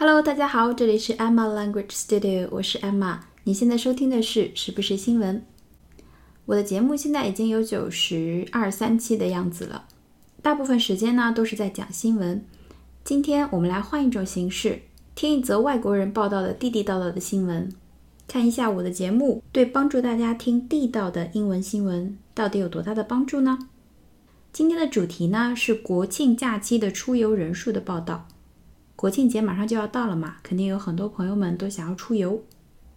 Hello，大家好，这里是 Emma Language Studio，我是 Emma。你现在收听的是时不时新闻。我的节目现在已经有九十二三期的样子了，大部分时间呢都是在讲新闻。今天我们来换一种形式，听一则外国人报道的地地道道的新闻，看一下我的节目对帮助大家听地道的英文新闻到底有多大的帮助呢？今天的主题呢是国庆假期的出游人数的报道。国庆节马上就要到了嘛，肯定有很多朋友们都想要出游。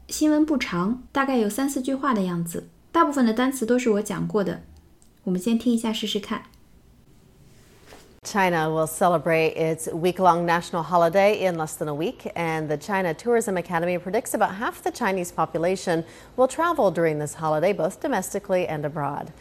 新闻不长，大概有三四句话的样子，大部分的单词都是我讲过的。我们先听一下试试看。China will celebrate its week long national holiday in less than a week, and the China Tourism Academy predicts about half the Chinese population will travel during this holiday, both domestically and abroad.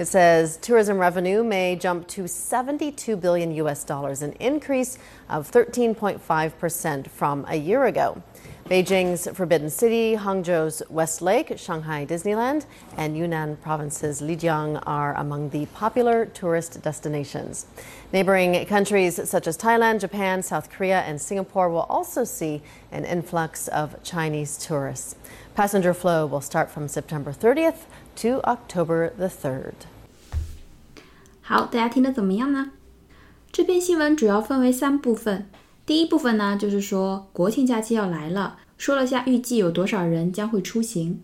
It says tourism revenue may jump to 72 billion US dollars, an increase of 13.5% from a year ago. Beijing's Forbidden City, Hangzhou's West Lake, Shanghai Disneyland, and Yunnan Province's Lijiang are among the popular tourist destinations. Neighboring countries such as Thailand, Japan, South Korea, and Singapore will also see an influx of Chinese tourists. Passenger flow will start from September 30th to October the 3rd. 好，大家听得怎么样呢？这篇新闻主要分为三部分。第一部分呢，就是说国庆假期要来了，说了下预计有多少人将会出行。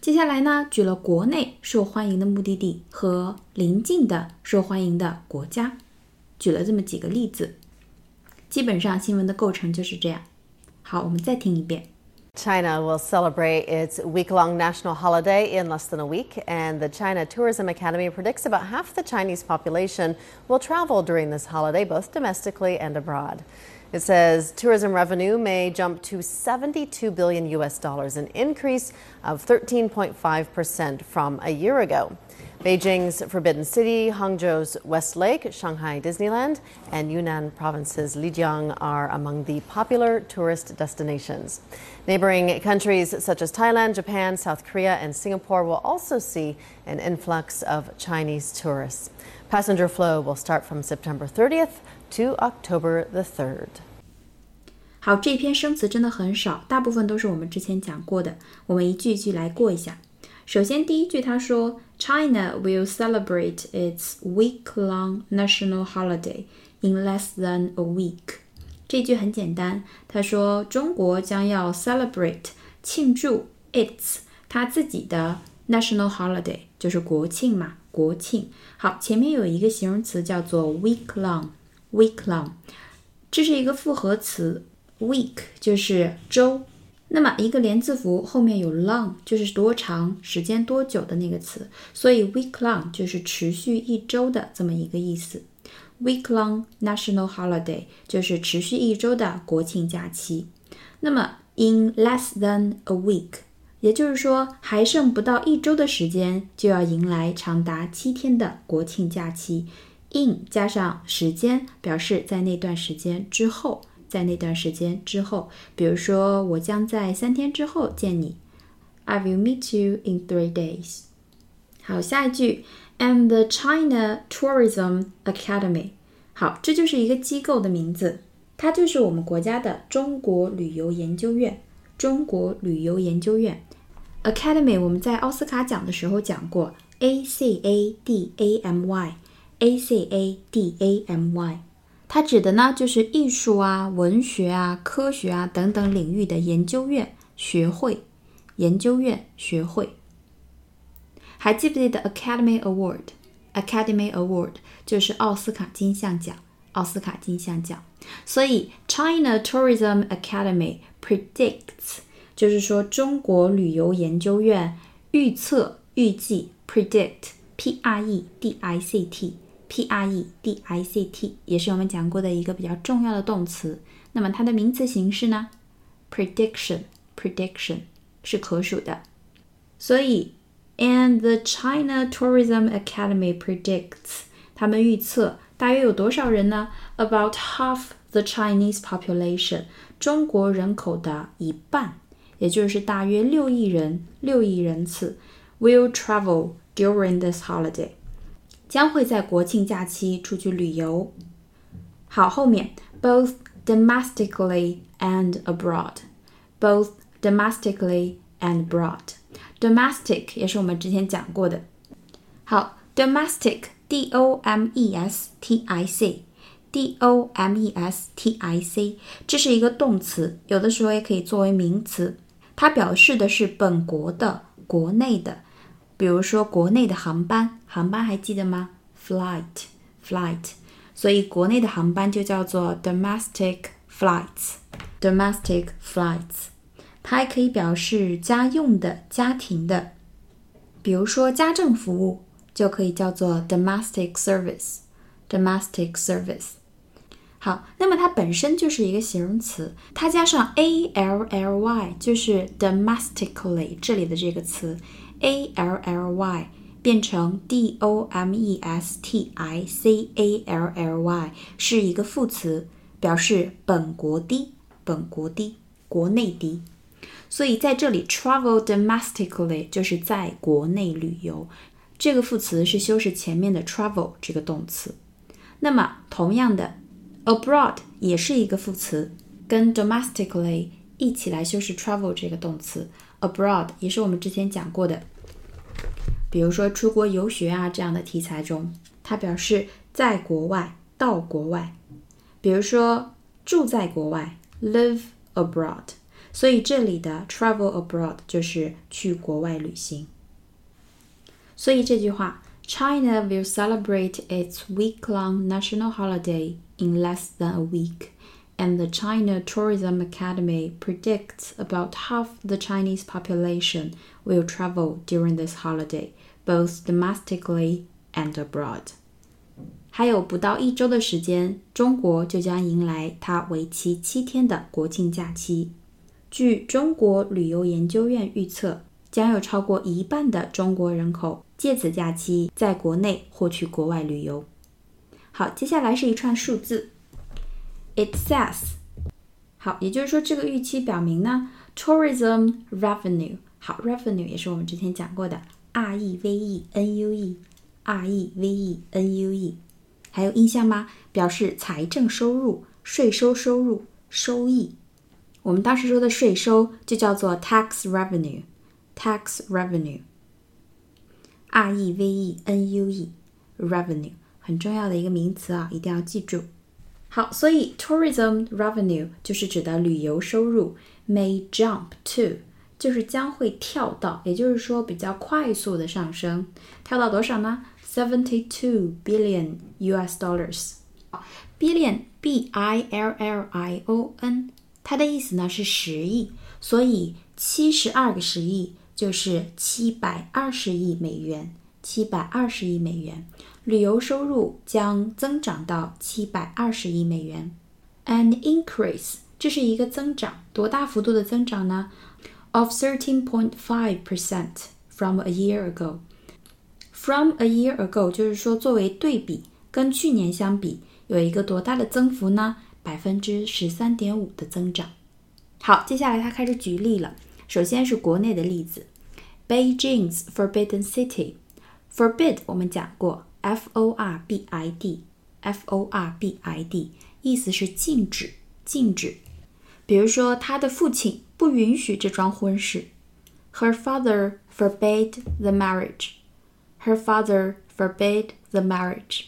接下来呢，举了国内受欢迎的目的地和邻近的受欢迎的国家，举了这么几个例子。基本上新闻的构成就是这样。好，我们再听一遍。China will celebrate its week long national holiday in less than a week, and the China Tourism Academy predicts about half the Chinese population will travel during this holiday, both domestically and abroad. It says tourism revenue may jump to 72 billion US dollars, an increase of 13.5% from a year ago. Beijing's Forbidden City, Hangzhou's West Lake, Shanghai Disneyland, and Yunnan Province's Lijiang are among the popular tourist destinations. Neighboring countries such as Thailand, Japan, South Korea, and Singapore will also see an influx of Chinese tourists. Passenger flow will start from September 30th to October the 3rd. 好，这篇生词真的很少，大部分都是我们之前讲过的。我们一句一句来过一下。首先，第一句他说 ，China will celebrate its week-long national holiday in less than a week。这句很简单，他说中国将要 celebrate 庆祝 its 他自己的 national holiday，就是国庆嘛，国庆。好，前面有一个形容词叫做 week-long，week-long，这是一个复合词，week 就是周。 那么一个连字符后面有 long，就是多长时间多久的那个词，所以 week long 就是持续一周的这么一个意思。week long national holiday 就是持续一周的国庆假期。那么 in less than a week，也就是说还剩不到一周的时间就要迎来长达七天的国庆假期。in 加上时间表示在那段时间之后。在那段时间之后，比如说，我将在三天之后见你。I will meet you in three days。好，下一句，and the China Tourism Academy。好，这就是一个机构的名字，它就是我们国家的中国旅游研究院。中国旅游研究院 Academy，我们在奥斯卡奖的时候讲过，A C A D A M Y，A C A D A M Y。它指的呢，就是艺术啊、文学啊、科学啊等等领域的研究院、学会、研究院、学会。还记不记得 Academy Award？Academy Award 就是奥斯卡金像奖，奥斯卡金像奖。所以 China Tourism Academy predicts 就是说中国旅游研究院预测、预计 predict，P R E D I C T predict，P-R-E-D-I-C-T。Predict 也是我们讲过的一个比较重要的动词。那么它的名词形式呢？Prediction，prediction 是可数的。所以，and the China Tourism Academy predicts，他们预测大约有多少人呢？About half the Chinese population，中国人口的一半，也就是大约六亿人，六亿人次，will travel during this holiday。 将会在国庆假期出去旅游。好，后面 both domestically and abroad, both domestically and abroad. Domestic 也是我们之前讲过的。好，domestic d o m e s t i c d o m e s t i c，这是一个动词，有的时候也可以作为名词，它表示的是本国的、国内的。比如说国内的航班，航班还记得吗？flight，flight，所以国内的航班就叫做 domestic flights，domestic flights。它还可以表示家用的、家庭的，比如说家政服务就可以叫做 domestic service，domestic service。好，那么它本身就是一个形容词，它加上 a l l y 就是 domestically 这里的这个词。A l l y 变成 d o m e s t i c a l l y 是一个副词，表示本国的、本国的、国内的。所以在这里，travel domestically 就是在国内旅游。这个副词是修饰前面的 travel 这个动词。那么同样的，abroad 也是一个副词，跟 domestically 一起来修饰 travel 这个动词。abroad 也是我们之前讲过的，比如说出国游学啊这样的题材中，它表示在国外到国外，比如说住在国外 live abroad，所以这里的 travel abroad 就是去国外旅行。所以这句话，China will celebrate its week-long national holiday in less than a week and the China Tourism Academy predicts about half the Chinese population will travel during this holiday, both domestically and abroad. 还有不到一周的时间，中国就将迎来它为期七天的国庆假期。据中国旅游研究院预测，将有超过一半的中国人口借此假期在国内或去国外旅游。好，接下来是一串数字。 It says，好，也就是说这个预期表明呢，tourism revenue，好，revenue 也是我们之前讲过的，r e v e n u e，r e v e n u e，还有印象吗？表示财政收入、税收收入、收益。我们当时说的税收就叫做 tax revenue，tax revenue，r e v e n u e，revenue 很重要的一个名词啊，一定要记住。好，所以 tourism revenue 就是指的旅游收入，may jump to 就是将会跳到，也就是说比较快速的上升，跳到多少呢？seventy two billion US dollars。billion b i l l i o n，它的意思呢是十亿，所以七十二个十亿就是七百二十亿美元，七百二十亿美元。旅游收入将增长到七百二十亿美元，an increase，这是一个增长，多大幅度的增长呢？Of thirteen point five percent from a year ago。From a year ago，就是说作为对比，跟去年相比，有一个多大的增幅呢？百分之十三点五的增长。好，接下来他开始举例了。首先是国内的例子，Beijing's Forbidden City City，forbid 我们讲过。F O R B I D，F O R B I D，意思是禁止，禁止。比如说，他的父亲不允许这桩婚事。Her father forbade the marriage. Her father forbade the marriage.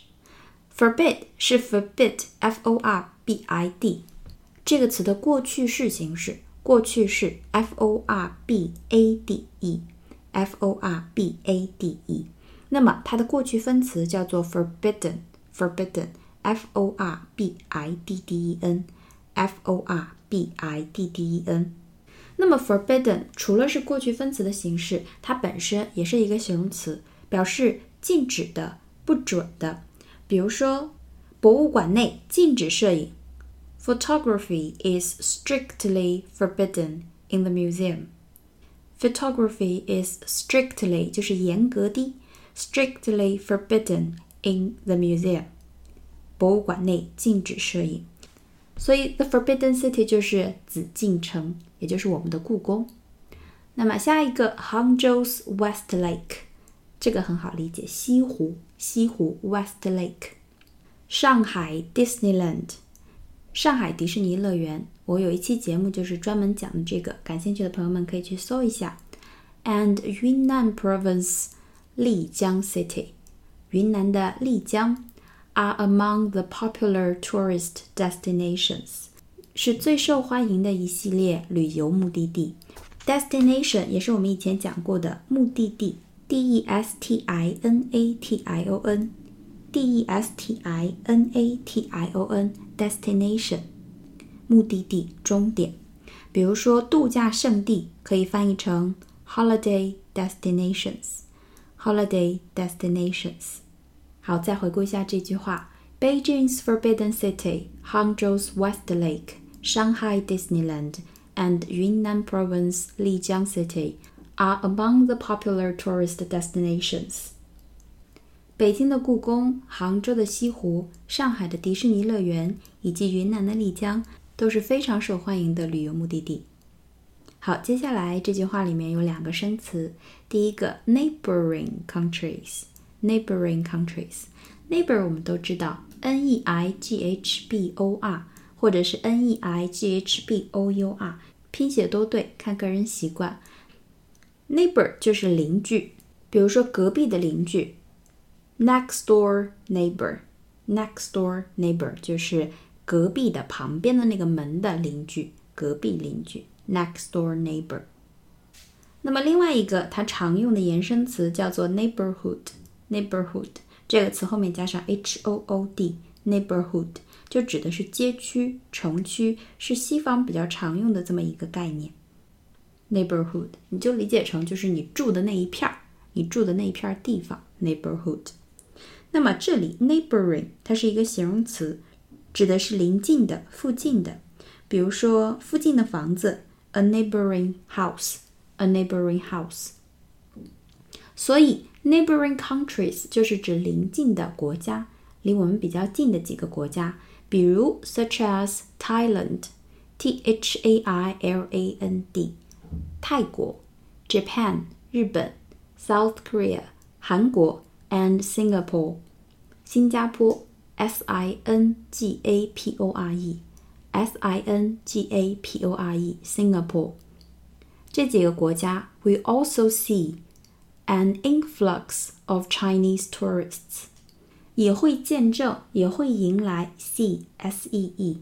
Forbid 是 forbid，F O R B I D，这个词的过去式形式，过去式 F O R B A D E，F O R B A D E。 那么它的过去分词叫做 forbidden，forbidden，f o r b i d d e n，f o r b i d d e n。那么 forbidden 除了是过去分词的形式，它本身也是一个形容词，表示禁止的、不准的。比如说，博物馆内禁止摄影，photography is strictly forbidden in the museum。photography is strictly 就是严格的。 strictly forbidden in the museum，博物馆内禁止摄影。所以，the Forbidden City 就是紫禁城，也就是我们的故宫。那么下一个，Hangzhou's West Lake，这个很好理解，西湖，西湖 West Lake。上海 Disneyland 上海迪士尼乐园，我有一期节目就是专门讲的这个，感兴趣的朋友们可以去搜一下。And Yunnan Province 丽江 City，云南的丽江 are among the popular tourist destinations，是最受欢迎的一系列旅游目的地。Destination 也是我们以前讲过的目的地，D E S T I N A T I O N，D E S T I N A T I O N，destination，目的地、终点。比如说度假胜地，可以翻译成 holiday destinations，holiday destinations。好，再回顾一下这句话：Beijing's Forbidden City, Hangzhou's West Lake, Shanghai Disneyland and Yunnan Province Lijiang City are among the popular tourist destinations. 北京的故宫、杭州的西湖、上海的迪士尼乐园以及云南的丽江都是非常受欢迎的旅游目的地。 好，接下来这句话里面有两个生词，第一个 neighboring countries，neighboring countries，neighbor 我们都知道 n e i g h b o r 或者是 n e i g h b o u r，拼写都对，看个人习惯。neighbor 就是邻居，比如说隔壁的邻居，next door neighbor，next door neighbor 就是隔壁的旁边的那个门的邻居，隔壁邻居，next door neighbor。那么另外一个它常用的延伸词叫做 neighborhood，neighborhood 这个词后面加上 h o o d，neighborhood。就指的是街区、城区，是西方比较常用的这么一个概念。neighborhood，你就理解成就是你住的那一片儿，你住的那一片地方。neighborhood。那么这里 neighboring 它是一个形容词，指的是邻近的、附近的。比如说附近的房子 ，a neighboring house，a neighboring house。所以 neighboring countries 就是指邻近的国家，离我们比较近的几个国家。比如，such as Thailand，T H A I L A N D，泰国；Japan，日本；South Korea，韩国；and Singapore，新加坡；S I N G A P O R E，S I N G A P O R E，Singapore。这几个国家，we also see an influx of Chinese tourists。也会见证，也会迎来 see s e e，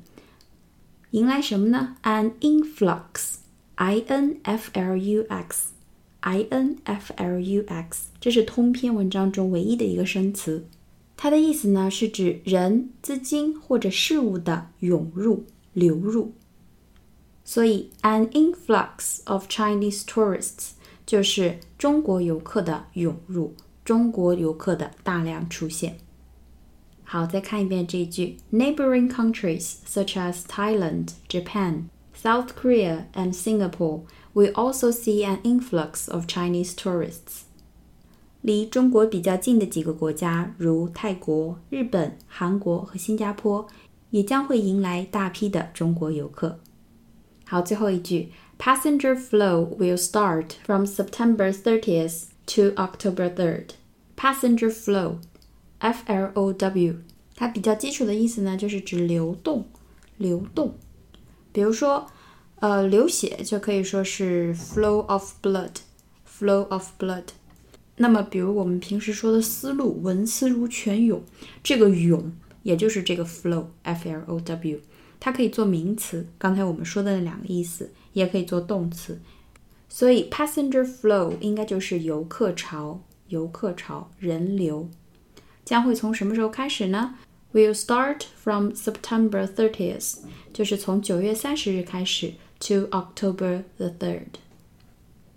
迎来什么呢？An influx i n f l u x i n f l u x，这是通篇文章中唯一的一个生词，它的意思呢是指人、资金或者事物的涌入、 流入。所以，an influx of Chinese tourists 就是中国游客的涌入，中国游客的大量出现。好，再看一遍这句：Neighboring countries such as Thailand, Japan, South Korea, and Singapore will also see an influx of Chinese tourists. 离中国比较近的几个国家，如泰国、日本、韩国和新加坡， 也将会迎来大批的中国游客。好，最后一句：Passenger flow will start from September 30th to October 3rd. Passenger flow F L O W，它比较基础的意思呢，就是指流动，流动。比如说，呃，流血就可以说是 flow of blood，flow of blood。那么，比如我们平时说的思路，文思如泉涌，这个涌也就是这个 flow，F L O W，它可以做名词，刚才我们说的那两个意思，也可以做动词。所以，passenger flow 应该就是游客潮，游客潮，人流。将会从什么时候开始呢？Will start from September 30th，就是从九月三十日开始，to October the third。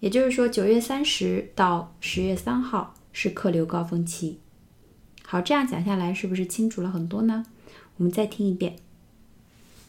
也就是说，九月三十到十月三号是客流高峰期。好，这样讲下来，是不是清楚了很多呢？我们再听一遍。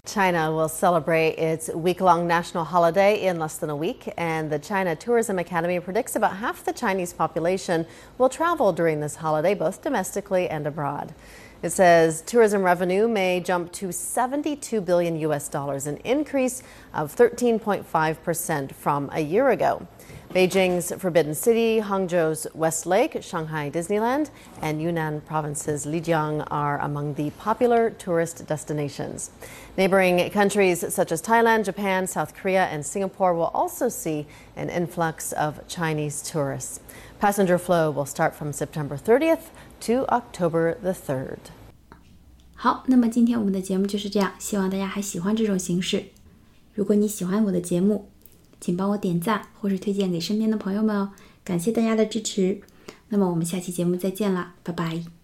China will celebrate its week long national holiday in less than a week, and the China Tourism Academy predicts about half the Chinese population will travel during this holiday, both domestically and abroad. It says tourism revenue may jump to 72 billion US dollars, an increase of 13.5% from a year ago. Beijing's Forbidden City, Hangzhou's West Lake, Shanghai Disneyland, and Yunnan Province's Lijiang are among the popular tourist destinations. Neighboring countries such as Thailand, Japan, South Korea, and Singapore will also see an influx of Chinese tourists. Passenger flow will start from September 30th to October the 3rd. 好，那么今天我们的节目就是这样，希望大家还喜欢这种形式。如果你喜欢我的节目， 请帮我点赞或是推荐给身边的朋友们哦，感谢大家的支持。那么我们下期节目再见啦，拜拜。